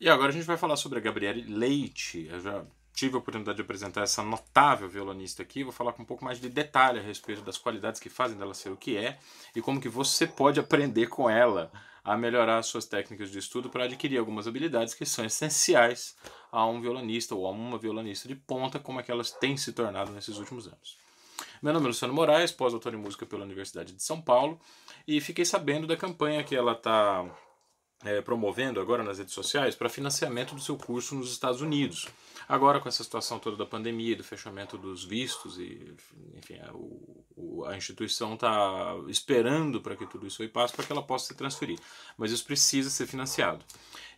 E agora a gente vai falar sobre a Gabriele Leite. Eu já tive a oportunidade de apresentar essa notável violonista aqui. Vou falar com um pouco mais de detalhe a respeito das qualidades que fazem dela ser o que é e como que você pode aprender com ela a melhorar suas técnicas de estudo para adquirir algumas habilidades que são essenciais a um violonista ou a uma violonista de ponta, como é que elas têm se tornado nesses últimos anos. Meu nome é Luciano Moraes, pós-doutor em música pela Universidade de São Paulo, e fiquei sabendo da campanha que ela está é, promovendo agora nas redes sociais para financiamento do seu curso nos Estados Unidos. Agora, com essa situação toda da pandemia, do fechamento dos vistos, e enfim, a, o, a instituição está esperando para que tudo isso aí passe para que ela possa se transferir. Mas isso precisa ser financiado.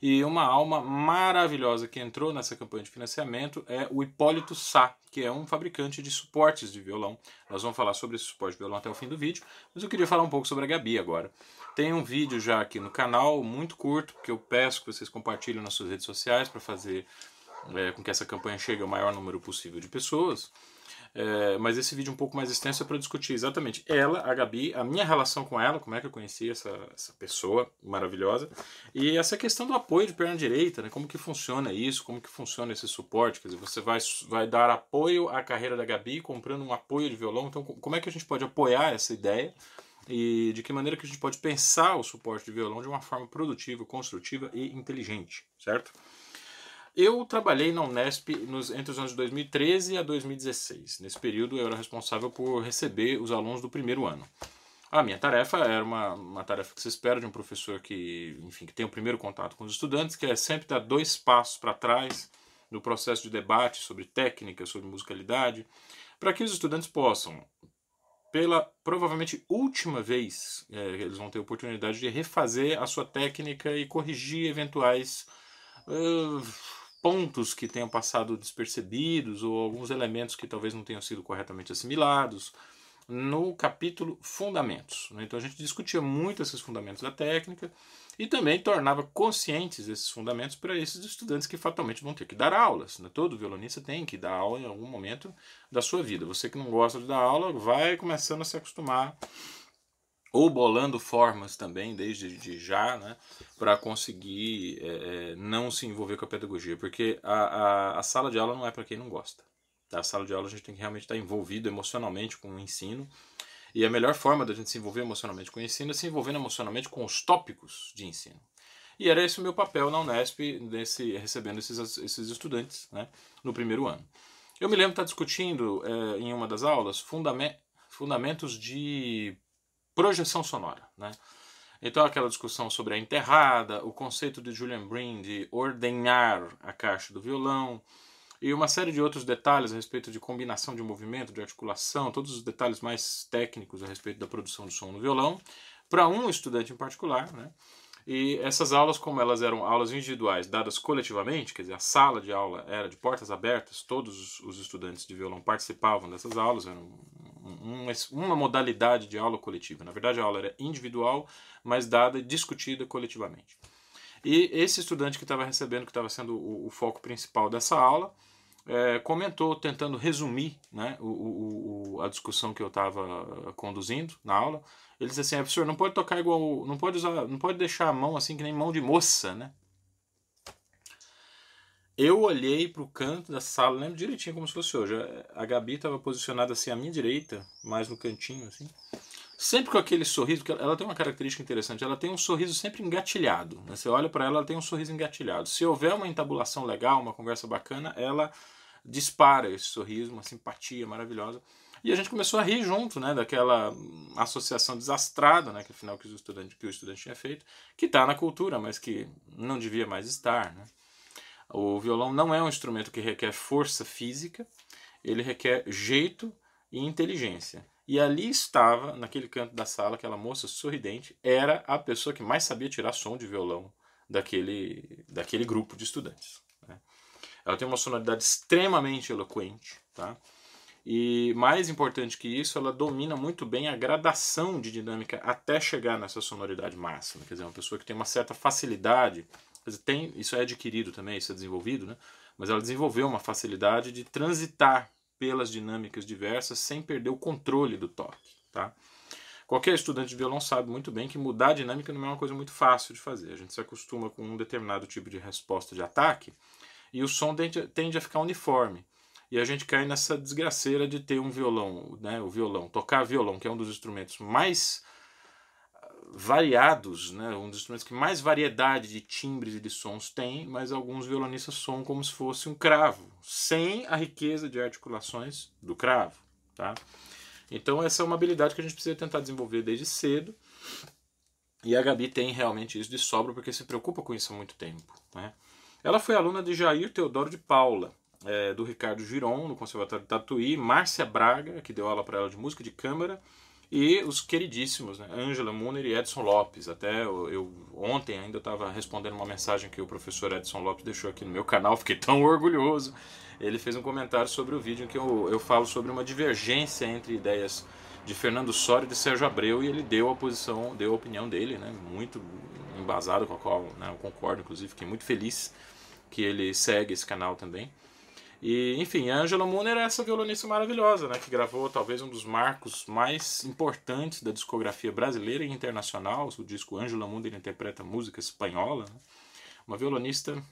E uma alma maravilhosa que entrou nessa campanha de financiamento é o Hipólito Sá, que é um fabricante de suportes de violão. Nós vamos falar sobre esse suporte de violão até o fim do vídeo, mas eu queria falar um pouco sobre a Gabi agora. Tem um vídeo já aqui no canal, muito curto, que eu peço que vocês compartilhem nas suas redes sociais para fazer é, com que essa campanha chegue ao maior número possível de pessoas. É, mas esse vídeo um pouco mais extenso é para discutir exatamente ela, a Gabi, a minha relação com ela, como é que eu conheci essa, essa pessoa maravilhosa, e essa questão do apoio de perna direita, né? como que funciona isso, como que funciona esse suporte, quer dizer, você vai, vai dar apoio à carreira da Gabi comprando um apoio de violão, então como é que a gente pode apoiar essa ideia e de que maneira que a gente pode pensar o suporte de violão de uma forma produtiva, construtiva e inteligente, certo? Eu trabalhei na Unesp nos, entre os anos de 2013 a 2016. Nesse período eu era responsável por receber os alunos do primeiro ano. A minha tarefa era uma, uma tarefa que se espera de um professor que, enfim, que tem o primeiro contato com os estudantes, que é sempre dar dois passos para trás no processo de debate sobre técnica, sobre musicalidade, para que os estudantes possam, pela provavelmente última vez, é, eles vão ter oportunidade de refazer a sua técnica e corrigir eventuais uh, pontos que tenham passado despercebidos ou alguns elementos que talvez não tenham sido corretamente assimilados no capítulo Fundamentos. Né? Então a gente discutia muito esses fundamentos da técnica e também tornava conscientes esses fundamentos para esses estudantes que fatalmente vão ter que dar aulas. Né? Todo violonista tem que dar aula em algum momento da sua vida. Você que não gosta de dar aula vai começando a se acostumar ou bolando formas também desde de já, né, para conseguir é, é, não se envolver com a pedagogia, porque a, a, a sala de aula não é para quem não gosta. Tá? A sala de aula a gente tem que realmente estar envolvido emocionalmente com o ensino, e a melhor forma da gente se envolver emocionalmente com o ensino é se envolvendo emocionalmente com os tópicos de ensino. E era esse o meu papel na Unesp, nesse, recebendo esses, esses estudantes né, no primeiro ano. Eu me lembro de estar discutindo é, em uma das aulas fundamentos de projeção sonora. Né? Então, aquela discussão sobre a enterrada, o conceito de Julian Brin de ordenhar a caixa do violão, e uma série de outros detalhes a respeito de combinação de movimento, de articulação, todos os detalhes mais técnicos a respeito da produção do som no violão, para um estudante em particular. Né? E essas aulas, como elas eram aulas individuais dadas coletivamente, quer dizer, a sala de aula era de portas abertas, todos os estudantes de violão participavam dessas aulas, eram uma modalidade de aula coletiva. Na verdade, a aula era individual, mas dada e discutida coletivamente. E esse estudante que estava recebendo, que estava sendo o, o, foco principal dessa aula, é, comentou, tentando resumir né, o, o, a discussão que eu estava conduzindo na aula. Ele disse assim: professor, não pode tocar igual. Não pode usar. Não pode deixar a mão assim que nem mão de moça, né? Eu olhei para o canto da sala, lembro direitinho como se fosse hoje. A Gabi estava posicionada assim à minha direita, mais no cantinho, assim. Sempre com aquele sorriso, porque ela tem uma característica interessante, ela tem um sorriso sempre engatilhado. Né? Você olha para ela, ela tem um sorriso engatilhado. Se houver uma entabulação legal, uma conversa bacana, ela dispara esse sorriso, uma simpatia maravilhosa. E a gente começou a rir junto, né, daquela associação desastrada, né, que afinal que o estudante, que o estudante tinha feito, que está na cultura, mas que não devia mais estar, né. O violão não é um instrumento que requer força física, ele requer jeito e inteligência. E ali estava, naquele canto da sala, aquela moça sorridente, era a pessoa que mais sabia tirar som de violão daquele, daquele grupo de estudantes. Né? Ela tem uma sonoridade extremamente eloquente, tá? E mais importante que isso, ela domina muito bem a gradação de dinâmica até chegar nessa sonoridade máxima. Quer dizer, uma pessoa que tem uma certa facilidade tem, isso é adquirido também, isso é desenvolvido, né? mas ela desenvolveu uma facilidade de transitar pelas dinâmicas diversas sem perder o controle do toque. Tá? Qualquer estudante de violão sabe muito bem que mudar a dinâmica não é uma coisa muito fácil de fazer. A gente se acostuma com um determinado tipo de resposta de ataque e o som tende, a ficar uniforme. E a gente cai nessa desgraceira de ter um violão, né, o violão, tocar violão, que é um dos instrumentos mais variados, né? um dos instrumentos que mais variedade de timbres e de sons tem, mas alguns violonistas soam como se fosse um cravo, sem a riqueza de articulações do cravo. Tá? Então essa é uma habilidade que a gente precisa tentar desenvolver desde cedo, e a Gabi tem realmente isso de sobra, porque se preocupa com isso há muito tempo. Né? Ela foi aluna de Jair Teodoro de Paula, é, do Ricardo Giron, no Conservatório de Tatuí, Márcia Braga, que deu aula para ela de música de câmara, e os queridíssimos, né? Angela Muner e Edson Lopes. Até eu, eu ontem ainda estava respondendo uma mensagem que o professor Edson Lopes deixou aqui no meu canal, fiquei tão orgulhoso. Ele fez um comentário sobre o vídeo em que eu, eu falo sobre uma divergência entre ideias de Fernando Soria e de Sérgio Abreu e ele deu a posição, deu a opinião dele, né? Muito embasado com a qual né, eu concordo, inclusive, fiquei muito feliz que ele segue esse canal também. E, enfim, a Angela Mooner é essa violonista maravilhosa, né, que gravou talvez um dos marcos mais importantes da discografia brasileira e internacional, o disco Angela Mooner interpreta música espanhola. Né? Uma violonista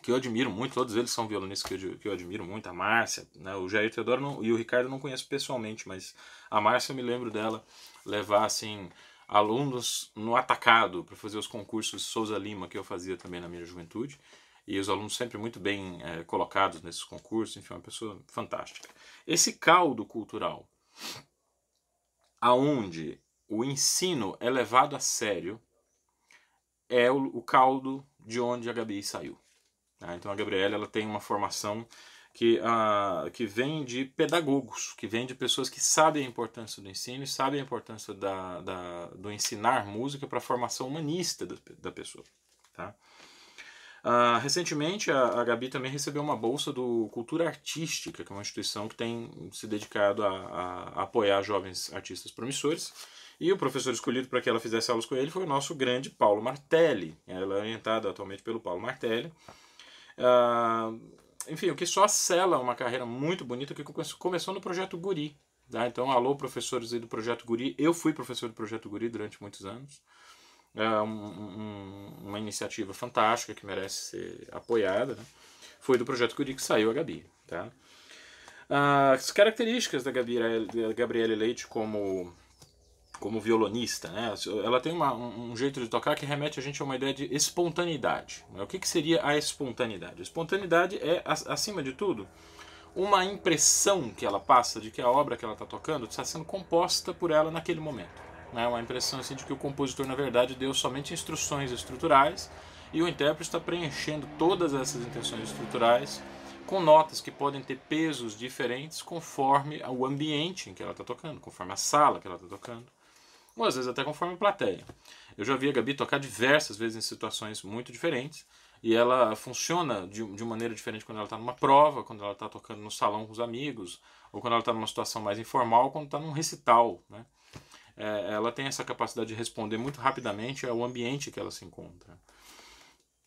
que eu admiro muito, todos eles são violonistas que eu, que eu admiro muito, a Márcia, né, o Jair Teodoro não, e o Ricardo não conheço pessoalmente, mas a Márcia eu me lembro dela levar, assim, alunos no atacado para fazer os concursos Souza Lima que eu fazia também na minha juventude e os alunos sempre muito bem é, colocados nesses concursos, enfim, uma pessoa fantástica. Esse caldo cultural, aonde o ensino é levado a sério, é o, o caldo de onde a Gabi saiu. Tá? Então a Gabriela ela tem uma formação que, uh, que vem de pedagogos, que vem de pessoas que sabem a importância do ensino e sabem a importância da, da do ensinar música para a formação humanista da, da pessoa. Tá? Uh, recentemente, a, a, Gabi também recebeu uma bolsa do Cultura Artística, que é uma instituição que tem se dedicado a, a, apoiar jovens artistas promissores. E o professor escolhido para que ela fizesse aulas com ele foi o nosso grande Paulo Martelli. Ela é orientada atualmente pelo Paulo Martelli. Uh, enfim, o que só sela uma carreira muito bonita que começou no Projeto Guri. Tá? Então, alô, professores aí do Projeto Guri. Eu fui professor do Projeto Guri durante muitos anos é um, um, uma iniciativa fantástica que merece ser apoiada. Né? Foi do projeto Curi que saiu a Gabi. Tá? As características da Gabriele, da Leite como, como violonista, né? ela tem uma, um jeito de tocar que remete a gente a uma ideia de espontaneidade. Né? O que, que seria a espontaneidade? A espontaneidade é, acima de tudo, uma impressão que ela passa de que a obra que ela está tocando está sendo composta por ela naquele momento né, uma impressão assim de que o compositor na verdade deu somente instruções estruturais e o intérprete está preenchendo todas essas intenções estruturais com notas que podem ter pesos diferentes conforme o ambiente em que ela está tocando, conforme a sala que ela está tocando, ou às vezes até conforme a plateia. Eu já vi a Gabi tocar diversas vezes em situações muito diferentes e ela funciona de, de maneira diferente quando ela está numa prova, quando ela está tocando no salão com os amigos, ou quando ela está numa situação mais informal, quando está num recital, né? É, ela tem essa capacidade de responder muito rapidamente ao ambiente que ela se encontra.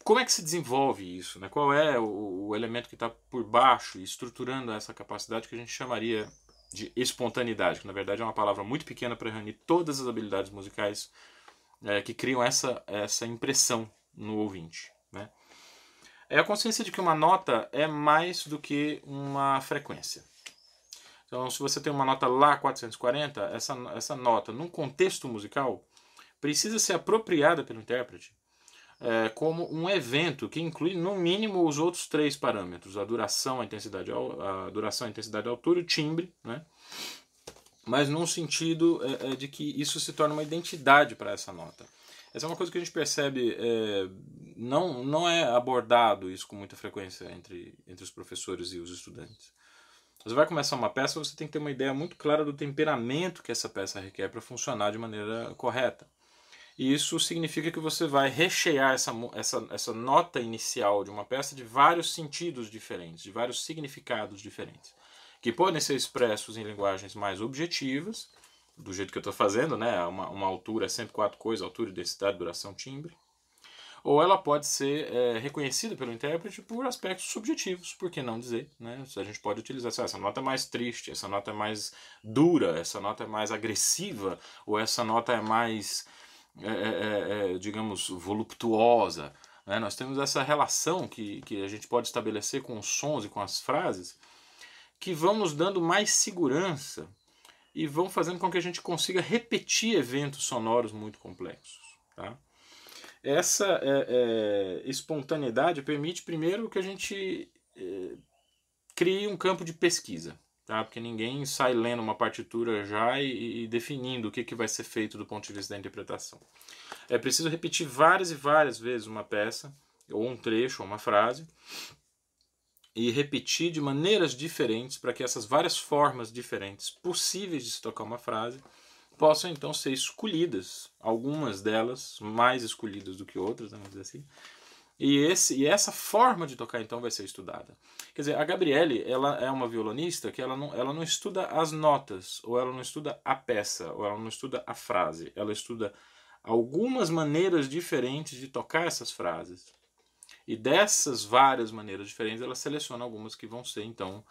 Como é que se desenvolve isso? Né? Qual é o, o elemento que está por baixo estruturando essa capacidade que a gente chamaria de espontaneidade, que na verdade é uma palavra muito pequena para reunir todas as habilidades musicais é, que criam essa, essa impressão no ouvinte. Né? É a consciência de que uma nota é mais do que uma frequência. Então, se você tem uma nota lá 440, essa, essa nota, num contexto musical, precisa ser apropriada pelo intérprete é, como um evento que inclui, no mínimo, os outros três parâmetros: a duração, a intensidade, a duração, a intensidade, a altura e o timbre, né? mas num sentido é, de que isso se torna uma identidade para essa nota. Essa é uma coisa que a gente percebe, é, não, não é abordado isso com muita frequência entre, entre os professores e os estudantes. Você vai começar uma peça, você tem que ter uma ideia muito clara do temperamento que essa peça requer para funcionar de maneira correta. E isso significa que você vai rechear essa, essa, essa nota inicial de uma peça de vários sentidos diferentes, de vários significados diferentes, que podem ser expressos em linguagens mais objetivas, do jeito que eu estou fazendo, né? uma, uma altura, 104 coisas, altura, densidade, duração, timbre, ou ela pode ser é, reconhecida pelo intérprete por aspectos subjetivos, por que não dizer? Né? A gente pode utilizar assim, essa nota é mais triste, essa nota é mais dura, essa nota é mais agressiva, ou essa nota é mais, é, é, é digamos, voluptuosa. Né? Nós temos essa relação que, que a gente pode estabelecer com os sons e com as frases que vão nos dando mais segurança e vão fazendo com que a gente consiga repetir eventos sonoros muito complexos. Tá? Essa é, é, espontaneidade permite, primeiro, que a gente é, crie um campo de pesquisa. Tá? Porque ninguém sai lendo uma partitura já e, e definindo o que, que vai ser feito do ponto de vista da interpretação. É preciso repetir várias e várias vezes uma peça, ou um trecho, ou uma frase, e repetir de maneiras diferentes para que essas várias formas diferentes possíveis de se tocar uma frase possam então ser escolhidas, algumas delas mais escolhidas do que outras, vamos dizer assim. E, esse, e essa forma de tocar então vai ser estudada. Quer dizer, a Gabriele ela é uma violonista que ela não, ela não estuda as notas, ou ela não estuda a peça, ou ela não estuda a frase. Ela estuda algumas maneiras diferentes de tocar essas frases. E dessas várias maneiras diferentes, ela seleciona algumas que vão ser, então,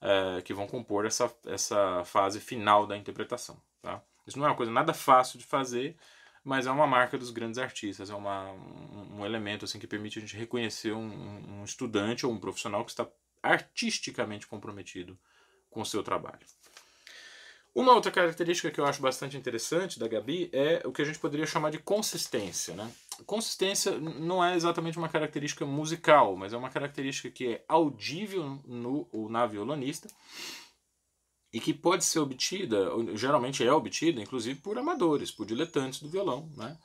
é, que vão compor essa, essa fase final da interpretação. Tá? Isso não é uma coisa nada fácil de fazer, mas é uma marca dos grandes artistas, é uma, um, um elemento assim que permite a gente reconhecer um, um estudante ou um profissional que está artisticamente comprometido com o seu trabalho. Uma outra característica que eu acho bastante interessante da Gabi é o que a gente poderia chamar de consistência. Né? Consistência não é exatamente uma característica musical, mas é uma característica que é audível no ou na violonista e que pode ser obtida, geralmente é obtida, inclusive por amadores, por diletantes do violão, né?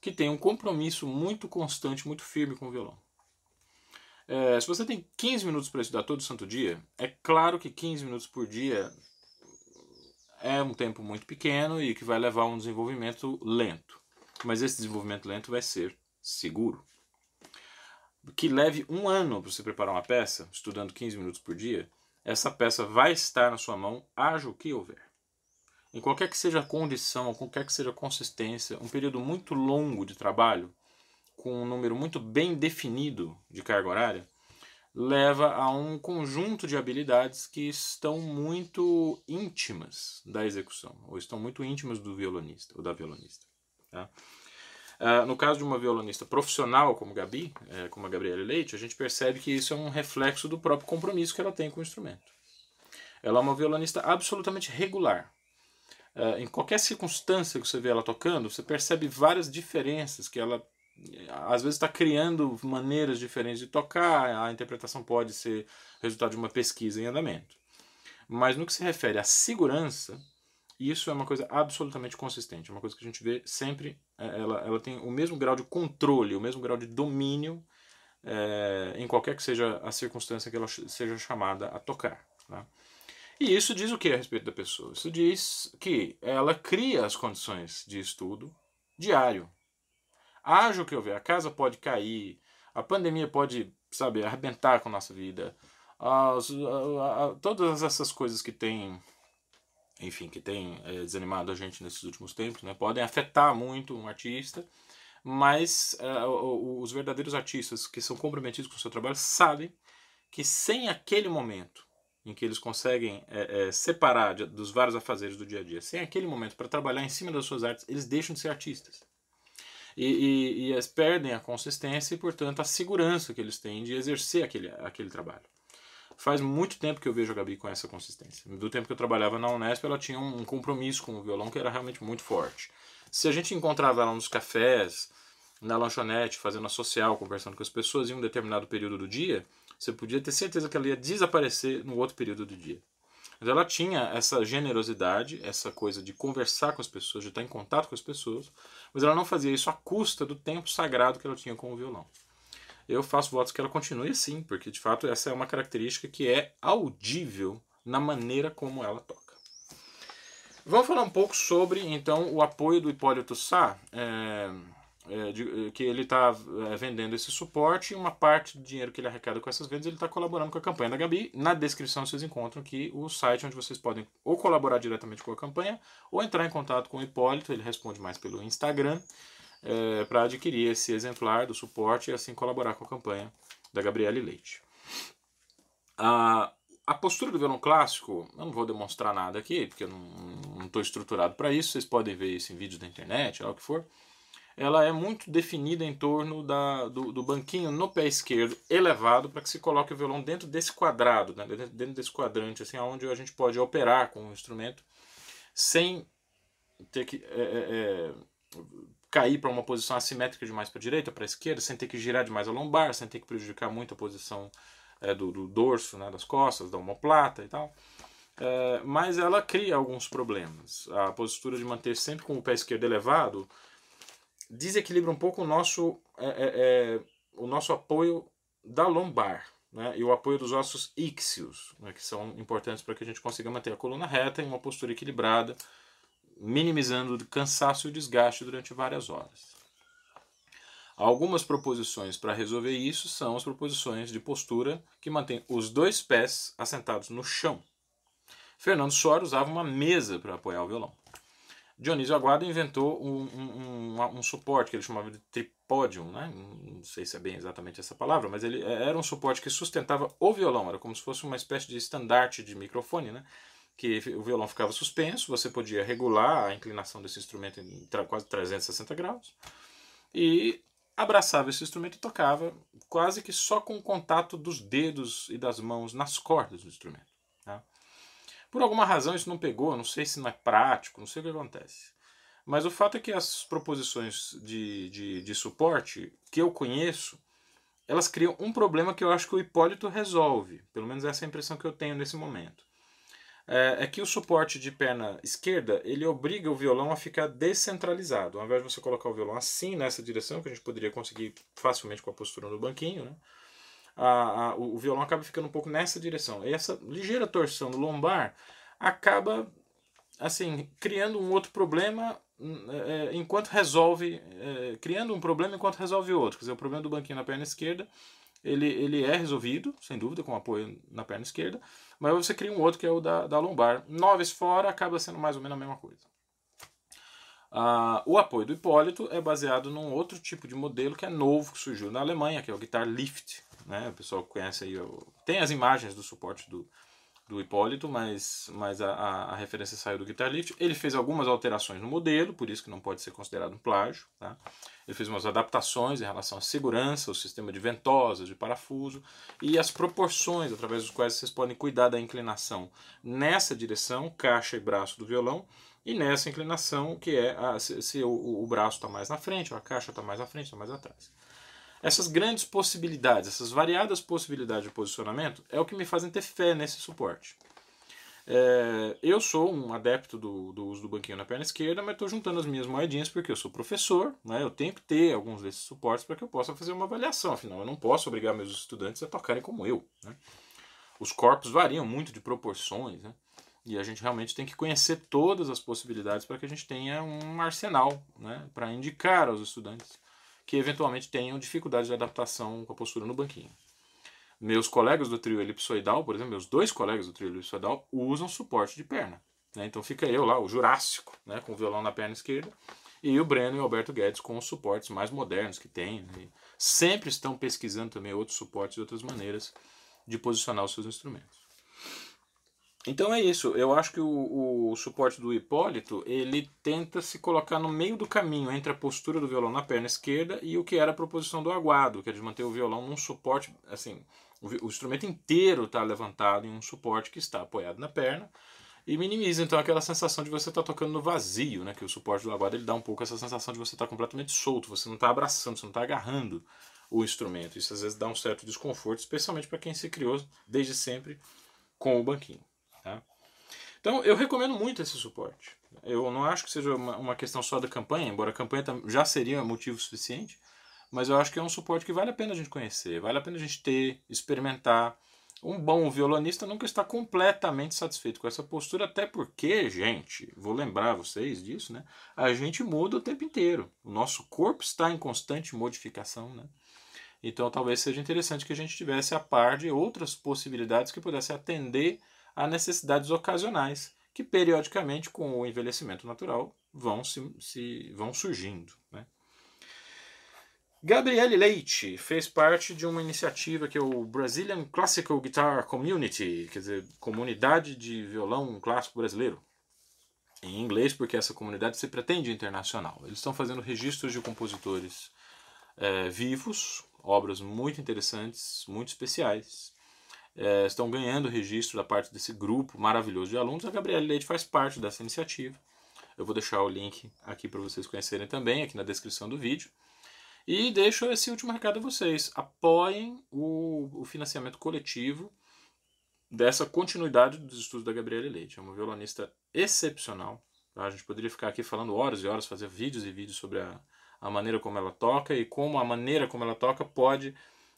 que tem um compromisso muito constante, muito firme com o violão. É, se você tem 15 minutos para estudar todo santo dia, é claro que 15 minutos por dia é um tempo muito pequeno e que vai levar a um desenvolvimento lento. Mas esse desenvolvimento lento vai ser seguro. Que leve um ano para você preparar uma peça, estudando 15 minutos por dia, essa peça vai estar na sua mão, haja o que houver. Em qualquer que seja a condição, qualquer que seja a consistência, um período muito longo de trabalho, com um número muito bem definido de carga horária, leva a um conjunto de habilidades que estão muito íntimas da execução, ou estão muito íntimas do violonista ou da violonista. Tá? Uh, no caso de uma violonista profissional como Gabi, é, como a Gabriela Leite, a gente percebe que isso é um reflexo do próprio compromisso que ela tem com o instrumento. Ela é uma violonista absolutamente regular. Uh, em qualquer circunstância que você vê ela tocando, você percebe várias diferenças que ela às vezes está criando maneiras diferentes de tocar, a interpretação pode ser resultado de uma pesquisa em andamento. Mas no que se refere à segurança, isso é uma coisa absolutamente consistente, é uma coisa que a gente vê sempre, é, ela, ela tem o mesmo grau de controle, o mesmo grau de domínio é, em qualquer que seja a circunstância que ela seja chamada a tocar. Tá? E isso diz o que a respeito da pessoa? Isso diz que ela cria as condições de estudo diário, Haja o que houver, a casa pode cair, a pandemia pode, sabe, arrebentar com a nossa vida. As, a, a, todas essas coisas que têm, enfim, que têm é, desanimado a gente nesses últimos tempos, né, podem afetar muito um artista, mas é, os verdadeiros artistas que são comprometidos com o seu trabalho sabem que sem aquele momento em que eles conseguem é, é, separar de, dos vários afazeres do dia a dia, sem aquele momento para trabalhar em cima das suas artes, eles deixam de ser artistas e, e, e eles perdem a consistência e, portanto, a segurança que eles têm de exercer aquele, aquele trabalho. Faz muito tempo que eu vejo a Gabi com essa consistência. Do tempo que eu trabalhava na Unesp, ela tinha um compromisso com o violão que era realmente muito forte. Se a gente encontrava ela nos cafés, na lanchonete, fazendo a social, conversando com as pessoas em um determinado período do dia, você podia ter certeza que ela ia desaparecer no outro período do dia. Mas ela tinha essa generosidade, essa coisa de conversar com as pessoas, de estar em contato com as pessoas, mas ela não fazia isso à custa do tempo sagrado que ela tinha com o violão. Eu faço votos que ela continue assim, porque de fato essa é uma característica que é audível na maneira como ela toca. Vamos falar um pouco sobre então o apoio do Hipólito Sá. É é, de, que ele está é, vendendo esse suporte e uma parte do dinheiro que ele arrecada com essas vendas ele está colaborando com a campanha da Gabi. Na descrição vocês encontram aqui o site onde vocês podem ou colaborar diretamente com a campanha ou entrar em contato com o Hipólito, ele responde mais pelo Instagram. É, para adquirir esse exemplar do suporte e assim colaborar com a campanha da Gabriele Leite. A, a postura do violão clássico, eu não vou demonstrar nada aqui, porque eu não estou estruturado para isso, vocês podem ver isso em vídeos da internet, o que for. Ela é muito definida em torno da, do, do banquinho no pé esquerdo elevado para que se coloque o violão dentro desse quadrado, né, dentro desse quadrante, assim, onde a gente pode operar com o instrumento sem ter que é, é, é cair para uma posição assimétrica demais para a direita, para a esquerda, sem ter que girar demais a lombar, sem ter que prejudicar muito a posição é, do, do, dorso, né, das costas, da omoplata e tal. É, mas ela cria alguns problemas. A postura de manter sempre com o pé esquerdo elevado desequilibra um pouco o nosso, é, é, é o nosso apoio da lombar né, e o apoio dos ossos íxios, né, que são importantes para que a gente consiga manter a coluna reta em uma postura equilibrada minimizando o cansaço e o desgaste durante várias horas. Algumas proposições para resolver isso são as proposições de postura que mantém os dois pés assentados no chão. Fernando Sora usava uma mesa para apoiar o violão. Dionísio Aguado inventou um, um, um, um, suporte que ele chamava de tripódium, né? não sei se é bem exatamente essa palavra, mas ele era um suporte que sustentava o violão, era como se fosse uma espécie de estandarte de microfone, né? Que o violão ficava suspenso, você podia regular a inclinação desse instrumento em quase 360 graus, e abraçava esse instrumento e tocava quase que só com o contato dos dedos e das mãos nas cordas do instrumento. Tá? Por alguma razão isso não pegou, não sei se não é prático, não sei o que acontece. Mas o fato é que as proposições de, de, de suporte que eu conheço, elas criam um problema que eu acho que o Hipólito resolve. Pelo menos essa é a impressão que eu tenho nesse momento é, é, que o suporte de perna esquerda ele obriga o violão a ficar descentralizado. Ao invés de você colocar o violão assim nessa direção, que a gente poderia conseguir facilmente com a postura no banquinho, né? a, a, o, violão acaba ficando um pouco nessa direção. E essa ligeira torção no lombar acaba assim criando um outro problema é, enquanto resolve, é, criando um problema enquanto resolve outro. Quer dizer, o problema do banquinho na perna esquerda ele, ele é resolvido, sem dúvida, com apoio na perna esquerda, mas você cria um outro que é o da, da lombar. Noves fora acaba sendo mais ou menos a mesma coisa. Ah, o apoio do Hipólito é baseado num outro tipo de modelo que é novo, que surgiu na Alemanha, que é o Guitar Lift. Né? O pessoal conhece aí, tem as imagens do suporte do, do Hipólito, mas, mas a, a, referência saiu do Guitar Lift. Ele fez algumas alterações no modelo, por isso que não pode ser considerado um plágio. Tá? Ele fez umas adaptações em relação à segurança, o sistema de ventosas, de parafuso e as proporções através dos quais vocês podem cuidar da inclinação nessa direção, caixa e braço do violão, e nessa inclinação que é a, se, se o, o braço está mais na frente, ou a caixa está mais na frente, está mais atrás. Essas grandes possibilidades, essas variadas possibilidades de posicionamento é o que me fazem ter fé nesse suporte. É, eu sou um adepto do, do, uso do banquinho na perna esquerda, mas estou juntando as minhas moedinhas porque eu sou professor, né? eu tenho que ter alguns desses suportes para que eu possa fazer uma avaliação, afinal eu não posso obrigar meus estudantes a tocarem como eu. Né? Os corpos variam muito de proporções, né? e a gente realmente tem que conhecer todas as possibilidades para que a gente tenha um arsenal né? para indicar aos estudantes que eventualmente tenham dificuldade de adaptação com a postura no banquinho. Meus colegas do trio elipsoidal, por exemplo, meus dois colegas do trio elipsoidal usam suporte de perna. Né? Então fica eu lá, o Jurássico, né? com o violão na perna esquerda, e o Breno e o Alberto Guedes com os suportes mais modernos que tem. Né? Sempre estão pesquisando também outros suportes e outras maneiras de posicionar os seus instrumentos. Então é isso. Eu acho que o, o, suporte do Hipólito ele tenta se colocar no meio do caminho entre a postura do violão na perna esquerda e o que era a proposição do Aguado, que é de manter o violão num suporte, assim, o, o instrumento inteiro está levantado em um suporte que está apoiado na perna e minimiza então aquela sensação de você estar tá tocando no vazio, né? Que o suporte do Aguado ele dá um pouco essa sensação de você estar tá completamente solto, você não está abraçando, você não está agarrando o instrumento. Isso às vezes dá um certo desconforto, especialmente para quem se criou desde sempre com o banquinho. Tá? Então eu recomendo muito esse suporte. Eu não acho que seja uma, uma questão só da campanha, embora a campanha já seria motivo suficiente, mas eu acho que é um suporte que vale a pena a gente conhecer, vale a pena a gente ter, experimentar. Um bom violonista nunca está completamente satisfeito com essa postura, até porque, gente, vou lembrar vocês disso, né? A gente muda o tempo inteiro. O nosso corpo está em constante modificação, né? Então talvez seja interessante que a gente tivesse a par de outras possibilidades que pudessem atender a necessidades ocasionais que periodicamente com o envelhecimento natural vão se, se vão surgindo, né? Gabriele Leite fez parte de uma iniciativa que é o Brazilian Classical Guitar Community, quer dizer, comunidade de violão clássico brasileiro. Em inglês, porque essa comunidade se pretende internacional. Eles estão fazendo registros de compositores é, vivos, obras muito interessantes, muito especiais. É, estão ganhando registro da parte desse grupo maravilhoso de alunos. A Gabriele Leite faz parte dessa iniciativa. Eu vou deixar o link aqui para vocês conhecerem também, aqui na descrição do vídeo. E deixo esse último recado a vocês. Apoiem o, o financiamento coletivo dessa continuidade dos estudos da Gabriela Leite. É uma violonista excepcional. Tá? A gente poderia ficar aqui falando horas e horas, fazer vídeos e vídeos sobre a, a maneira como ela toca e como a maneira como ela toca pode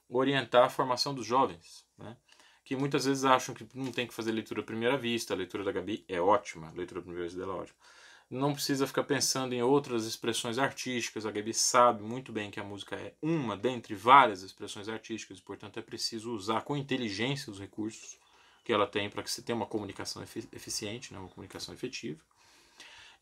orientar a formação dos jovens. Né? Que muitas vezes acham que não tem que fazer leitura à primeira vista. A leitura da Gabi é ótima, a leitura à primeira vista dela é ótima não precisa ficar pensando em outras expressões artísticas. A Gabi sabe muito bem que a música é uma dentre várias expressões artísticas, portanto é preciso usar com inteligência os recursos que ela tem para que você tenha uma comunicação eficiente, né, uma comunicação efetiva.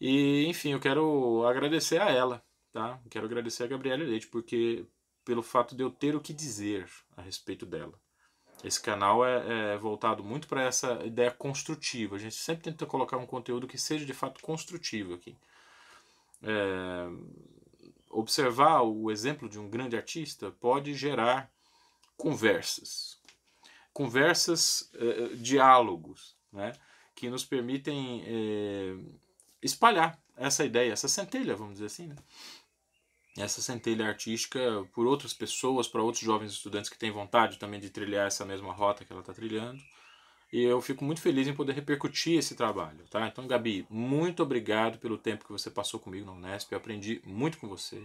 E, enfim, eu quero agradecer a ela, tá? Quero agradecer a Gabriela Leite, porque pelo fato de eu ter o que dizer a respeito dela. Esse canal é, é voltado muito para essa ideia construtiva. A gente sempre tenta colocar um conteúdo que seja de fato construtivo aqui. É, observar o exemplo de um grande artista pode gerar conversas. Conversas, é, diálogos, né, que nos permitem é, espalhar essa ideia, essa centelha, vamos dizer assim. Né? Essa centelha artística por outras pessoas, para outros jovens estudantes que têm vontade também de trilhar essa mesma rota que ela está trilhando. E eu fico muito feliz em poder repercutir esse trabalho, tá? Então, Gabi, muito obrigado pelo tempo que você passou comigo na Unesp, eu aprendi muito com você.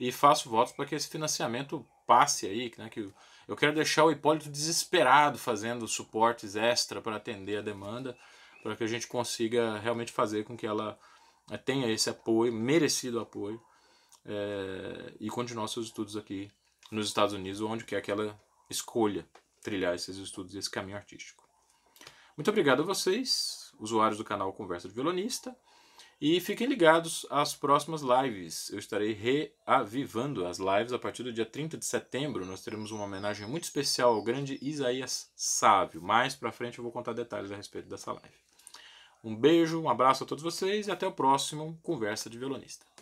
E faço votos para que esse financiamento passe aí, né? Que eu quero deixar o Hipólito desesperado fazendo suportes extra para atender a demanda, para que a gente consiga realmente fazer com que ela eh, tenha esse apoio, merecido apoio, é, e continuar seus estudos aqui nos Estados Unidos, onde quer que ela escolha trilhar esses estudos e esse caminho artístico. Muito obrigado a vocês, usuários do canal Conversa de Violonista, e fiquem ligados às próximas lives. Eu estarei reavivando as lives a partir do dia 30 de setembro. Nós teremos uma homenagem muito especial ao grande Isaías Sávio. Mais para frente eu vou contar detalhes a respeito dessa live. Um beijo, um abraço a todos vocês e até o próximo Conversa de Violonista.